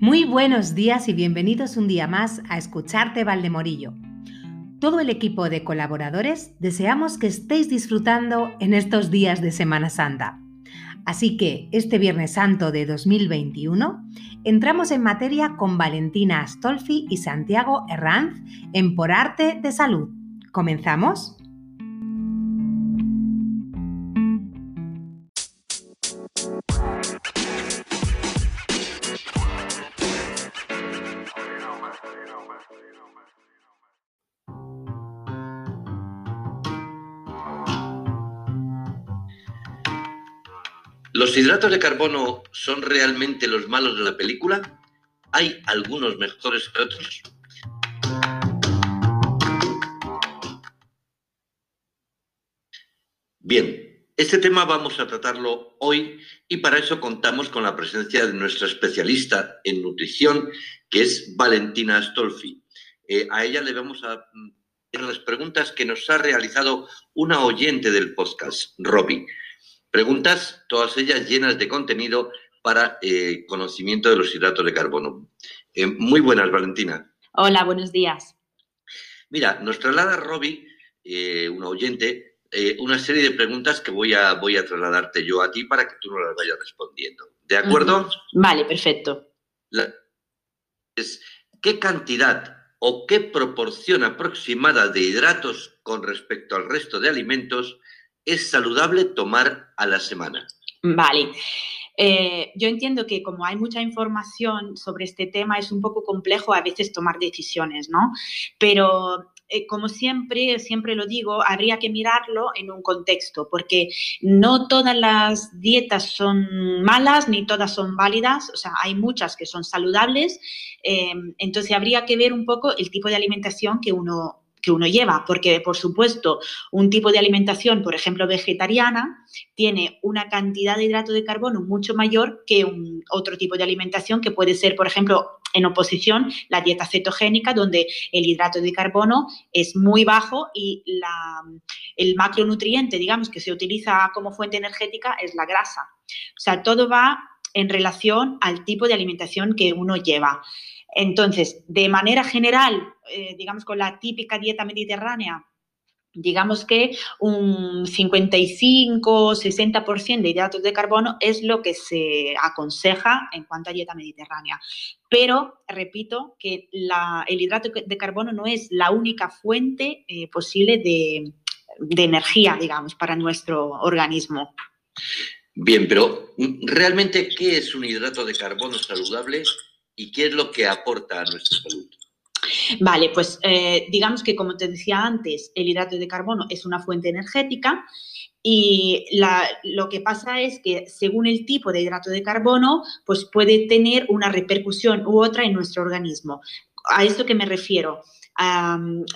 Muy buenos días y bienvenidos un día más a Escucharte Valdemorillo. Todo el equipo de colaboradores deseamos que estéis disfrutando en estos días de Semana Santa. Así que este Viernes Santo de 2021 entramos en materia con Valentina Astolfi y Santiago Herranz en Por Arte de Salud. ¿Comenzamos? ¿Los hidratos de carbono son realmente los malos de la película? ¿Hay algunos mejores que otros? Bien, este tema vamos a tratarlo hoy y para eso contamos con la presencia de nuestra especialista en nutrición, que es Valentina Astolfi. Eh, a ella le vamos a hacer las preguntas que nos ha realizado una oyente del podcast, Robbie. Preguntas, todas ellas llenas de contenido para eh, conocimiento de los hidratos de carbono. Eh, muy buenas, Valentina. Hola, buenos días. Mira, nos traslada Robbie, eh, un oyente, una serie de preguntas que voy a, voy a trasladarte yo a ti para que tú nos las vayas respondiendo. ¿De acuerdo? Vale, perfecto. ¿Qué cantidad o qué proporción aproximada de hidratos con respecto al resto de alimentos es saludable tomar a la semana? Vale. Eh, yo entiendo que como hay mucha información sobre este tema, es un poco complejo a veces tomar decisiones, ¿no? Pero eh, como siempre, siempre lo digo, habría que mirarlo en un contexto, porque no todas las dietas son malas ni todas son válidas, o sea, hay muchas que son saludables, eh, entonces habría que ver un poco el tipo de alimentación que uno que uno lleva, porque por supuesto un tipo de alimentación, por ejemplo vegetariana, tiene una cantidad de hidrato de carbono mucho mayor que un otro tipo de alimentación que puede ser, por ejemplo, en oposición la dieta cetogénica, donde el hidrato de carbono es muy bajo y la, el macronutriente, digamos, que se utiliza como fuente energética es la grasa. O sea, todo va en relación al tipo de alimentación que uno lleva. Entonces, de manera general, eh, digamos con la típica dieta mediterránea, digamos que un 55-60% de hidratos de carbono es lo que se aconseja en cuanto a dieta mediterránea. Pero, repito, que el hidrato de carbono no es la única fuente eh, posible de, de energía, digamos, para nuestro organismo. Bien, pero ¿realmente qué es un hidrato de carbono saludable y qué es lo que aporta a nuestra salud? Vale, pues eh, digamos que como te decía antes, el hidrato de carbono es una fuente energética y lo que pasa es que según el tipo de hidrato de carbono, pues puede tener una repercusión u otra en nuestro organismo. ¿A esto que me refiero?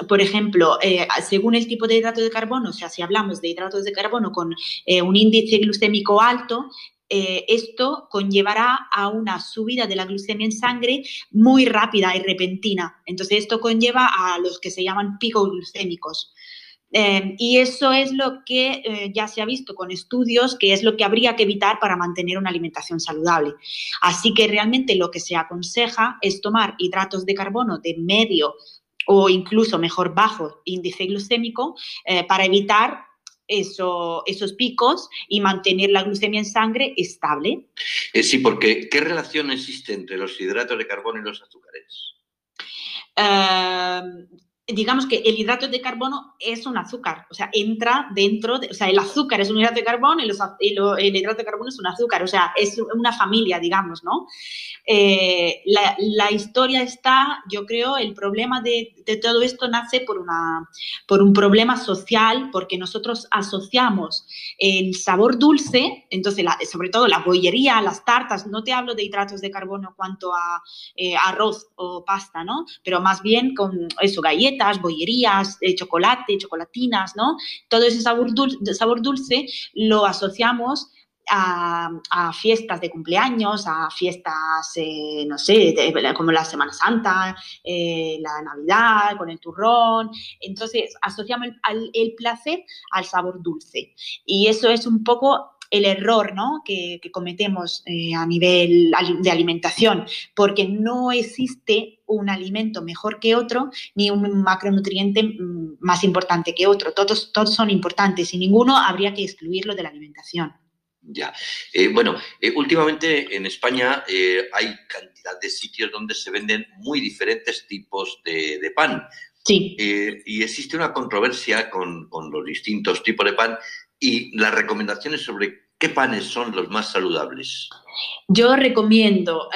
por ejemplo, eh, según el tipo de hidrato de carbono, o sea, si hablamos de hidratos de carbono con eh, un índice glucémico alto, eh, esto conllevará a una subida de la glucemia en sangre muy rápida y repentina. Entonces, esto conlleva a los que se llaman picos glucémicos. Em, y eso es lo que eh, ya se ha visto con estudios, que es lo que habría que evitar para mantener una alimentación saludable. Así que realmente lo que se aconseja es tomar hidratos de carbono de medio o incluso mejor bajo índice glucémico eh, para evitar esos picos y mantener la glucemia en sangre estable. Eh, sí, porque ¿qué relación existe entre los hidratos de carbono y los azúcares? Digamos que el hidrato de carbono es un azúcar, o sea, entra dentro, de, o sea, el azúcar es un hidrato de carbono y, el hidrato de carbono es un azúcar, o sea, es una familia, digamos, ¿no? Eh, la, historia está, yo creo, el problema de, todo esto nace por, una, por un problema social, porque nosotros asociamos el sabor dulce, entonces, sobre todo la bollería, las tartas, no te hablo de hidratos de carbono cuanto a eh, arroz o pasta, ¿no? Pero más bien con eso, galletas, bollerías, eh, chocolate, chocolatinas, ¿no? Todo ese sabor dulce, sabor dulce lo asociamos a, fiestas de cumpleaños, a fiestas, eh, no sé, como la Semana Santa, eh, la Navidad, con el turrón. Entonces, asociamos el, placer al sabor dulce. Y eso es un poco el error ¿no? que, cometemos eh, a nivel de alimentación, porque no existe un alimento mejor que otro, ni un macronutriente mm, más importante que otro. Todos, todos son importantes y ninguno habría que excluirlo de la alimentación. Ya. Eh, bueno, eh, últimamente en España eh, hay cantidad de sitios donde se venden muy diferentes tipos de, pan. Sí. y existe una controversia con, con, los distintos tipos de pan y las recomendaciones sobre qué panes son los más saludables. Yo recomiendo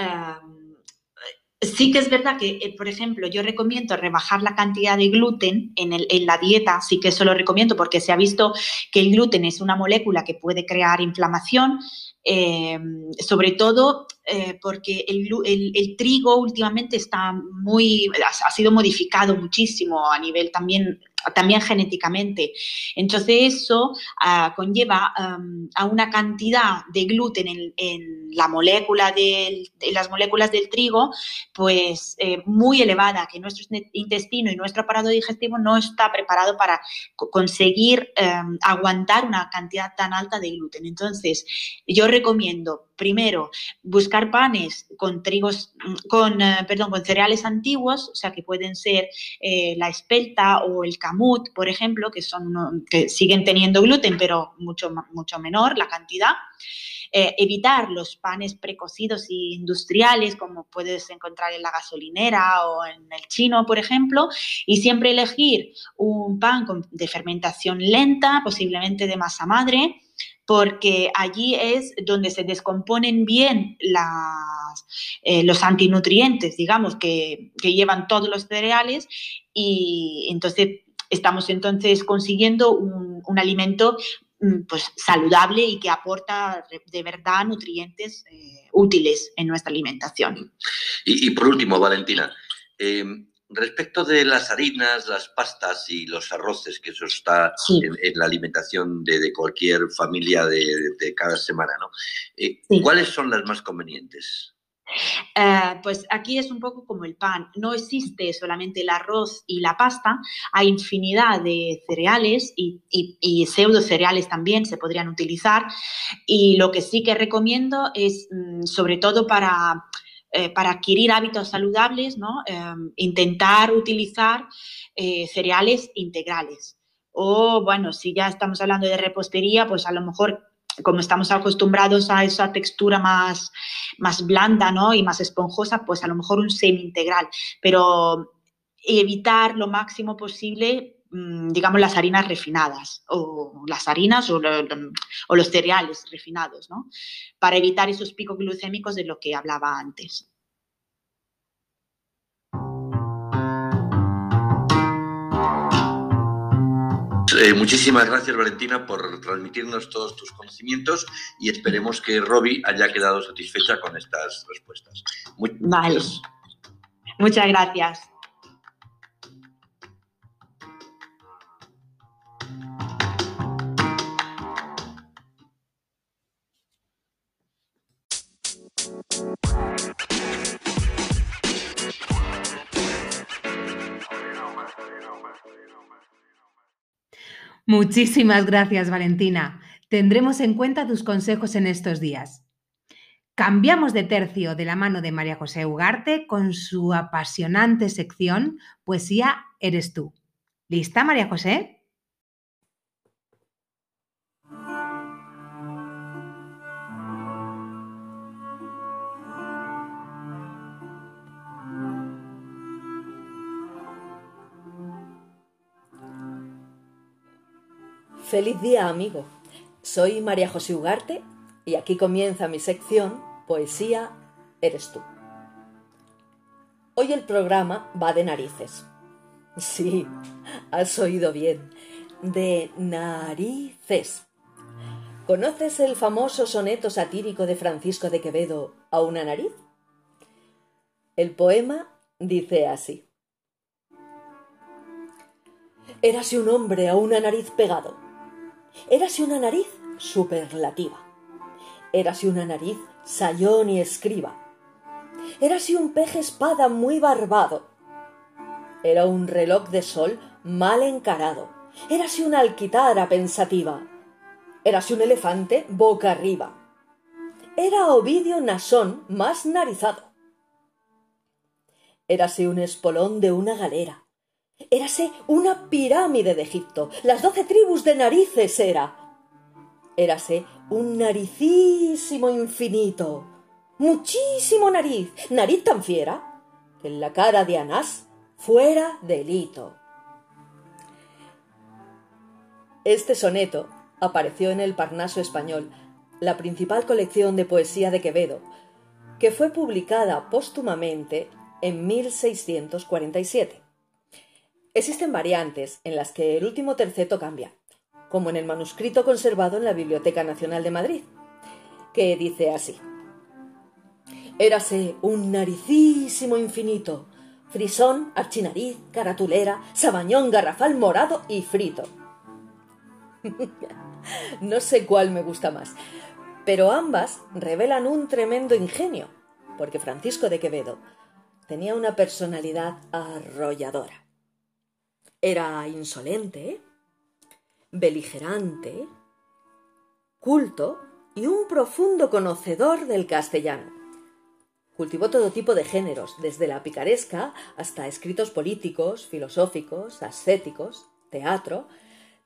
Sí que es verdad que, eh, por ejemplo, yo recomiendo rebajar la cantidad de gluten en, el, en, la dieta, sí que eso lo recomiendo porque se ha visto que el gluten es una molécula que puede crear inflamación, eh, sobre todo eh, porque el, trigo últimamente está muy, ha sido modificado muchísimo a nivel también también genéticamente. Entonces eso ah, conlleva a una cantidad de gluten en, la molécula del, las moléculas del trigo, pues eh, muy elevada, que nuestro intestino y nuestro aparato digestivo no está preparado para conseguir em, aguantar una cantidad tan alta de gluten. Entonces, yo recomiendo primero buscar panes con trigos, con, eh, perdón, con cereales antiguos, o sea que pueden ser eh, la espelta o el camut, por ejemplo, que son que siguen teniendo gluten, pero mucho, mucho menor la cantidad. Eh, evitar los panes precocidos e industriales, como puedes encontrar en la gasolinera o en el chino, por ejemplo, y siempre elegir un pan de fermentación lenta, posiblemente de masa madre, porque allí es donde se descomponen bien eh, los antinutrientes, digamos, que, llevan todos los cereales y entonces estamos entonces consiguiendo un, alimento mm, pues, saludable y que aporta de verdad nutrientes eh, útiles en nuestra alimentación. Y, por último, Valentina, eh, Respecto de las harinas, las pastas y los arroces, que eso está en, la alimentación de, cualquier familia de, cada semana, ¿no? Eh, ¿Cuáles son las más convenientes? Eh, pues aquí es un poco como el pan. No existe solamente el arroz y la pasta, hay infinidad de cereales y, y, pseudo cereales también se podrían utilizar. Y lo que sí que recomiendo es, mm, sobre todo para eh, para adquirir hábitos saludables, ¿no? Em, intentar utilizar eh, cereales integrales. O, bueno, si ya estamos hablando de repostería, pues a lo mejor como estamos acostumbrados a esa textura más, más blanda ¿no? y más esponjosa, pues a lo mejor un semi integral, pero evitar lo máximo posible digamos, las harinas refinadas o las harinas o, los cereales refinados, ¿no? Para evitar esos picos glucémicos de lo que hablaba antes. Eh, muchísimas gracias, Valentina, por transmitirnos todos tus conocimientos y esperemos que Robbie haya quedado satisfecha con estas respuestas. vale. Muchas gracias. Muchísimas gracias, Valentina. Tendremos en cuenta tus consejos en estos días. Cambiamos de tercio de la mano de María José Ugarte con su apasionante sección Poesía Eres tú. ¿Lista, María José? Feliz día, amigo. Soy María José Ugarte y aquí comienza mi sección Poesía Eres tú. Hoy el programa va de narices. Sí, has oído bien, de narices. ¿Conoces el famoso soneto satírico de Francisco de Quevedo a una nariz? El poema dice así. Érase un hombre a una nariz pegado Érase una nariz superlativa. Érase una nariz sayón y escriba. Érase un peje espada muy barbado. Era un reloj de sol mal encarado. Érase una alquitara pensativa. Érase un elefante boca arriba. Era Ovidio Nasón más narizado. Érase un espolón de una galera. Érase una pirámide de Egipto. Las doce tribus de narices era. Érase un naricísimo infinito. Muchísimo nariz. Nariz tan fiera que en la cara de Anás fuera delito. Este soneto apareció en el Parnaso español, la principal colección de poesía de Quevedo, que fue publicada póstumamente en 1647. Existen variantes en las que el último terceto cambia, como en el manuscrito conservado en la Biblioteca Nacional de Madrid, que dice así. Érase un naricísimo infinito, frisón, archinariz, caratulera, sabañón, garrafal, morado y frito. no sé cuál me gusta más, pero ambas revelan un tremendo ingenio, porque Francisco de Quevedo tenía una personalidad arrolladora. Era insolente, beligerante, culto y un profundo conocedor del castellano. Cultivó todo tipo de géneros, desde la picaresca hasta escritos políticos, filosóficos, ascéticos, teatro,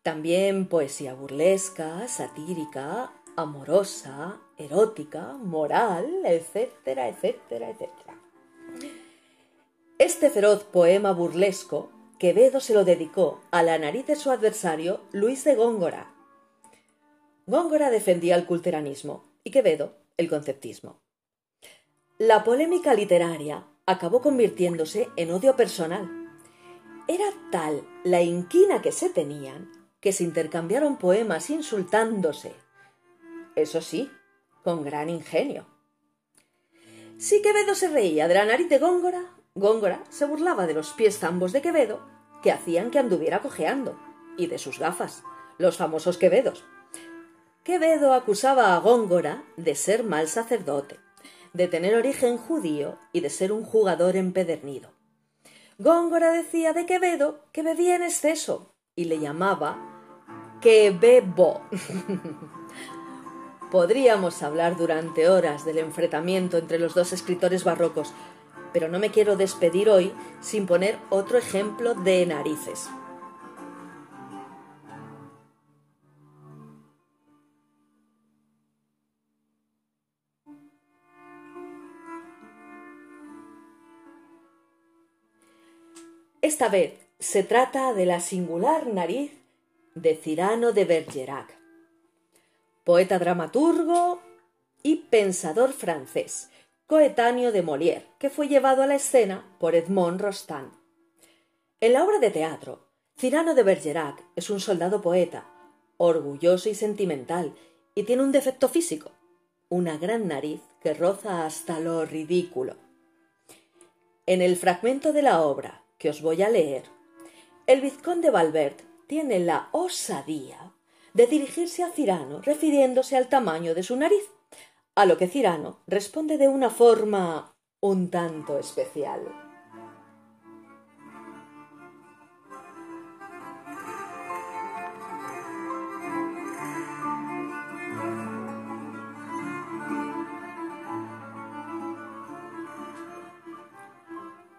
también poesía burlesca, satírica, amorosa, erótica, moral, etcétera, etcétera, etcétera. Este feroz poema burlesco, Quevedo se lo dedicó a la nariz de su adversario, Luis de Góngora. Góngora defendía el culteranismo y Quevedo el conceptismo. La polémica literaria acabó convirtiéndose en odio personal. Era tal la inquina que se tenían que se intercambiaron poemas insultándose. Eso sí, con gran ingenio. Si Quevedo se reía de la nariz de Góngora, Góngora se burlaba de los pies zambos de Quevedo, que hacían que anduviera cojeando, y de sus gafas, los famosos Quevedos. Quevedo acusaba a Góngora de ser mal sacerdote, de tener origen judío y de ser un jugador empedernido. Góngora decía de Quevedo que bebía en exceso y le llamaba Quebebo. Podríamos hablar durante horas del enfrentamiento entre los dos escritores barrocos, pero no me quiero despedir hoy sin poner otro ejemplo de narices. Esta vez se trata de la singular nariz de Cirano de Bergerac, poeta dramaturgo y pensador francés, coetáneo de Molière, que fue llevado a la escena por Edmond Rostand. En la obra de teatro, Cirano de Bergerac es un soldado poeta, orgulloso y sentimental, y tiene un defecto físico, una gran nariz que roza hasta lo ridículo. En el fragmento de la obra que os voy a leer, el vizconde Valbert tiene la osadía de dirigirse a Cirano refiriéndose al tamaño de su nariz a lo que Cirano responde de una forma un tanto especial.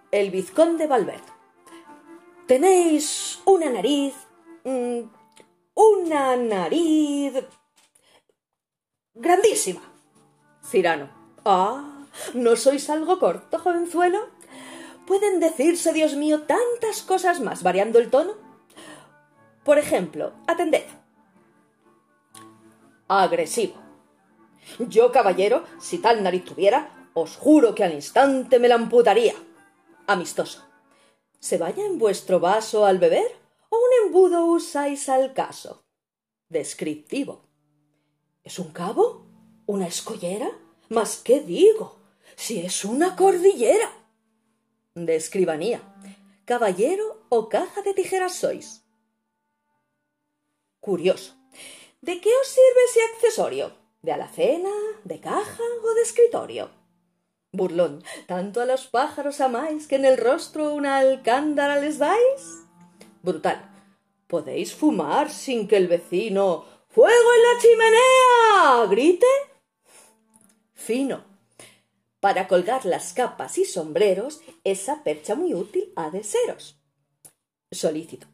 El vizconde Valverde. Tenéis una nariz. Mm, una nariz. grandísima. Cirano. Ah, ¿no sois algo corto, jovenzuelo? Pueden decirse, Dios mío, tantas cosas más, variando el tono. Por ejemplo, atended. Agresivo. Yo, caballero, si tal nariz tuviera, os juro que al instante me la amputaría. Amistoso. ¿Se vaya en vuestro vaso al beber o un embudo usáis al caso? Descriptivo. ¿Es un cabo? ¿Una escollera? ¿Mas qué digo? Si es una cordillera. De escribanía. ¿Caballero o caja de tijeras sois? Curioso. ¿De qué os sirve ese accesorio? ¿De alacena, de caja o de escritorio? Burlón, ¿tanto a los pájaros amáis que en el rostro una alcándara les dais? Brutal, ¿podéis fumar sin que el vecino ¡Fuego en la chimenea! grite. Fino. Para colgar las capas y sombreros, esa percha muy útil ha de seros. Solícito.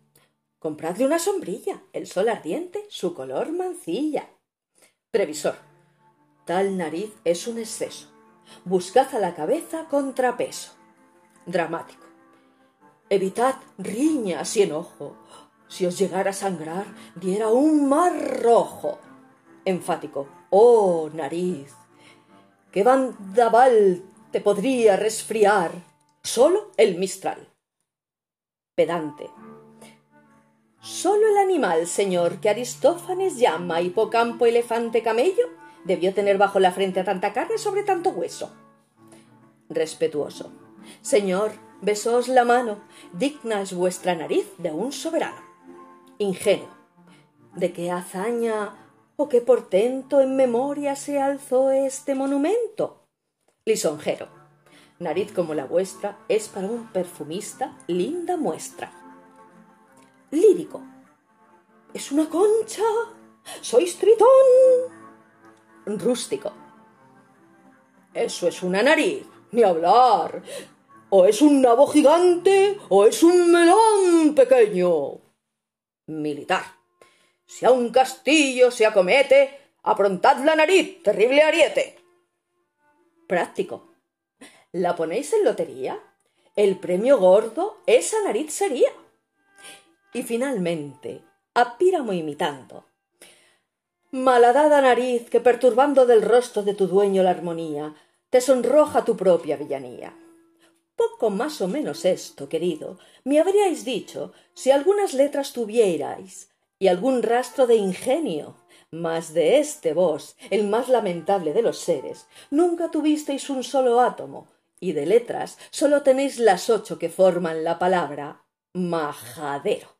Compradle una sombrilla, el sol ardiente, su color mancilla. Previsor. Tal nariz es un exceso. Buscad a la cabeza contrapeso. Dramático. Evitad riñas y enojo. Si os llegara a sangrar, diera un mar rojo. Enfático. Oh, nariz. ¿Qué bandaval te podría resfriar? Solo el mistral. Pedante. Solo el animal, señor, que Aristófanes llama hipocampo elefante camello, debió tener bajo la frente a tanta carne sobre tanto hueso. Respetuoso. Señor, besóos la mano, digna es vuestra nariz de un soberano. Ingenuo. ¿De qué hazaña o qué portento en memoria se alzó este monumento? Lisonjero. Nariz como la vuestra es para un perfumista linda muestra. Lírico. ¿Es una concha? ¿Sois tritón? Rústico. Eso es una nariz, ni hablar. O es un nabo gigante o es un melón pequeño. Militar. Si a un castillo se acomete, aprontad la nariz, terrible ariete. Práctico. ¿La ponéis en lotería? El premio gordo, esa nariz sería. Y finalmente, a Píramo imitando. Malhadada nariz que perturbando del rostro de tu dueño la armonía, te sonroja tu propia villanía. Poco más o menos esto, querido, me habríais dicho si algunas letras tuvierais y algún rastro de ingenio, mas de este vos, el más lamentable de los seres, nunca tuvisteis un solo átomo, y de letras sólo tenéis las ocho que forman la palabra majadero.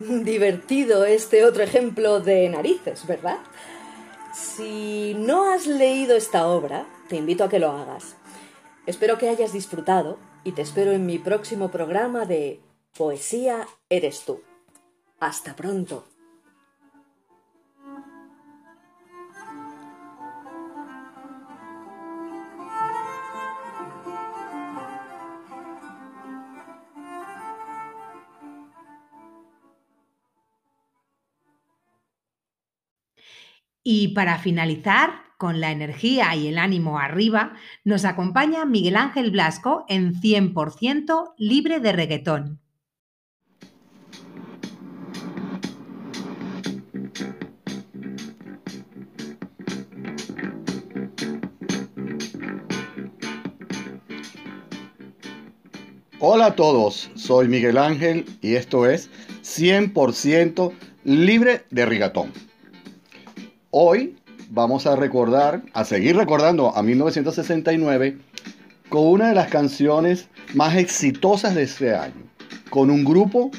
Divertido este otro ejemplo de narices, ¿verdad? Si no has leído esta obra, te invito a que lo hagas. Espero que hayas disfrutado y te espero en mi próximo programa de Poesía eres tú. Hasta pronto. Y para finalizar, con la energía y el ánimo arriba, nos acompaña Miguel Ángel Blasco en 100% libre de reggaetón. Hola a todos, soy Miguel Ángel y esto es 100% libre de reggaetón. Hoy vamos a recordar, a seguir recordando a 1969 con una de las canciones más exitosas de ese año, con un grupo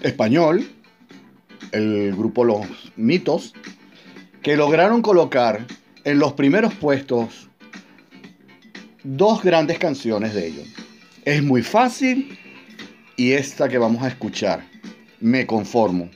español, el grupo Los Mitos, que lograron colocar en los primeros puestos dos grandes canciones de ellos. Es muy fácil y esta que vamos a escuchar, Me conformo.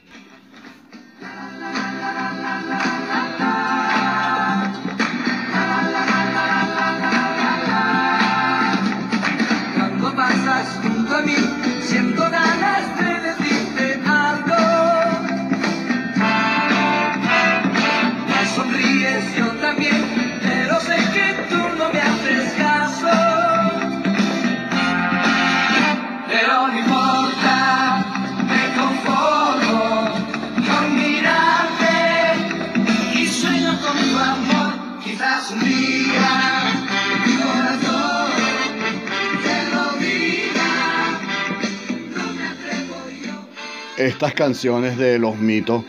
Estas canciones de los mitos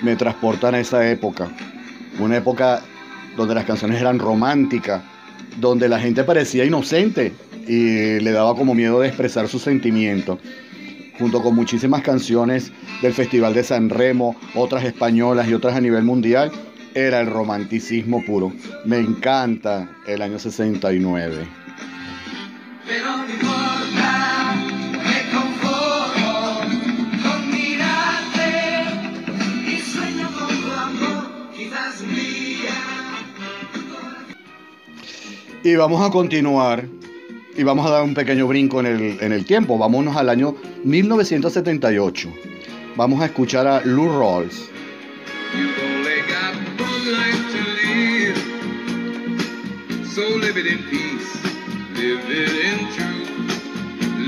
me transportan a esa época, una época donde las canciones eran románticas, donde la gente parecía inocente y le daba como miedo de expresar sus sentimientos, junto con muchísimas canciones del Festival de San Remo, otras españolas y otras a nivel mundial, era el romanticismo puro. Me encanta el año 69. Y vamos a continuar y vamos a dar un pequeño brinco en el, en el tiempo. Vámonos al año 1978. Vamos a escuchar a Lou Rawls. It in peace, live it in truth,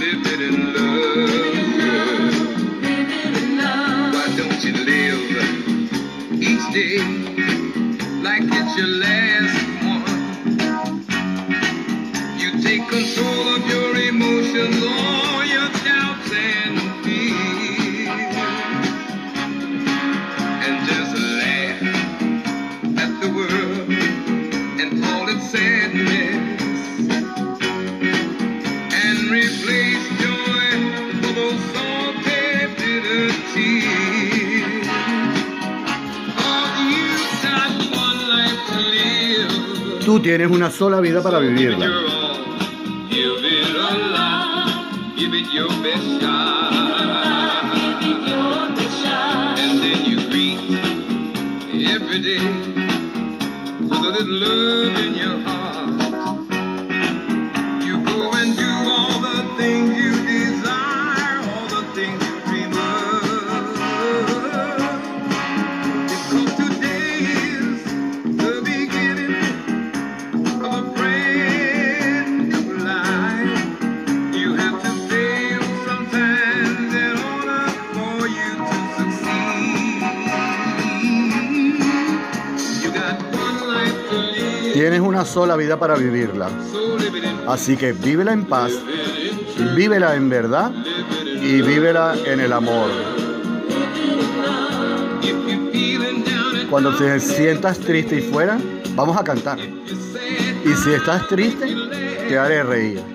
live it in love. Why don't you live each day like it's your last one? You take control of your emotions, all your doubts and fears, tienes una sola vida para vivirla. Tienes una sola vida para vivirla. Así que vívela en paz, vívela en verdad y vívela en el amor. Cuando te sientas triste y fuera, vamos a cantar. Y si estás triste, te haré reír.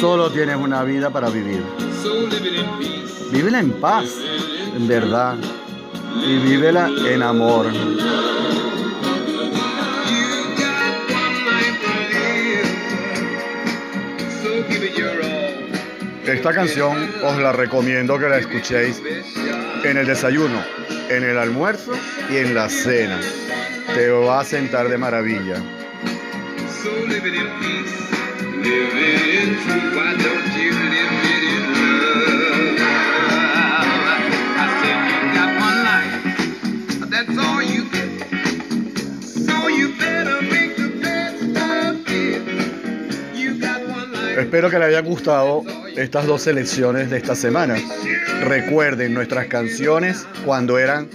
Solo tienes una vida para vivir. Vívela en paz, en verdad. Y vívela en amor. Esta canción os la recomiendo que la escuchéis en el desayuno, en el almuerzo y en la cena. Te va a sentar de maravilla. Espero que les hayan gustado estas dos selecciones de esta semana. Recuerden nuestras canciones cuando eran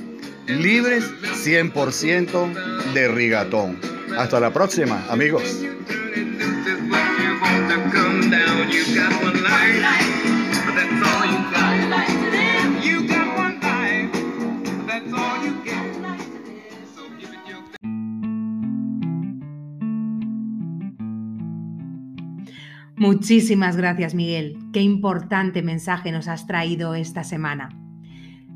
libres 100% de rigatón. Hasta la próxima, amigos. Muchísimas gracias, Miguel. Qué importante mensaje nos has traído esta semana.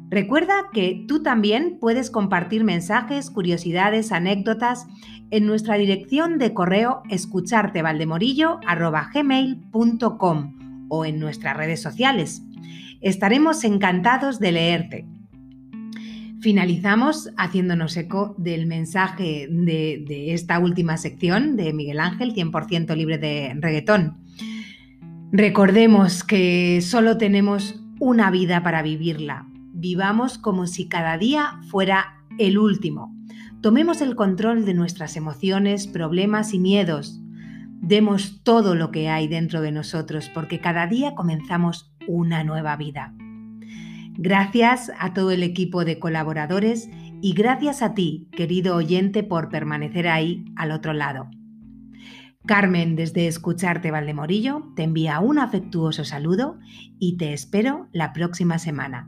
Recuerda que tú también puedes compartir mensajes, curiosidades, anécdotas en nuestra dirección de correo escuchartevaldemorillo.gmail.com o en nuestras redes sociales. Estaremos encantados de leerte. Finalizamos haciéndonos eco del mensaje de, de esta última sección de Miguel Ángel, 100% libre de reggaetón. Recordemos que solo tenemos una vida para vivirla. Vivamos como si cada día fuera el último. Tomemos el control de nuestras emociones, problemas y miedos. Demos todo lo que hay dentro de nosotros porque cada día comenzamos una nueva vida. Gracias a todo el equipo de colaboradores y gracias a ti, querido oyente, por permanecer ahí al otro lado. Carmen, desde Escucharte Valdemorillo, te envía un afectuoso saludo y te espero la próxima semana.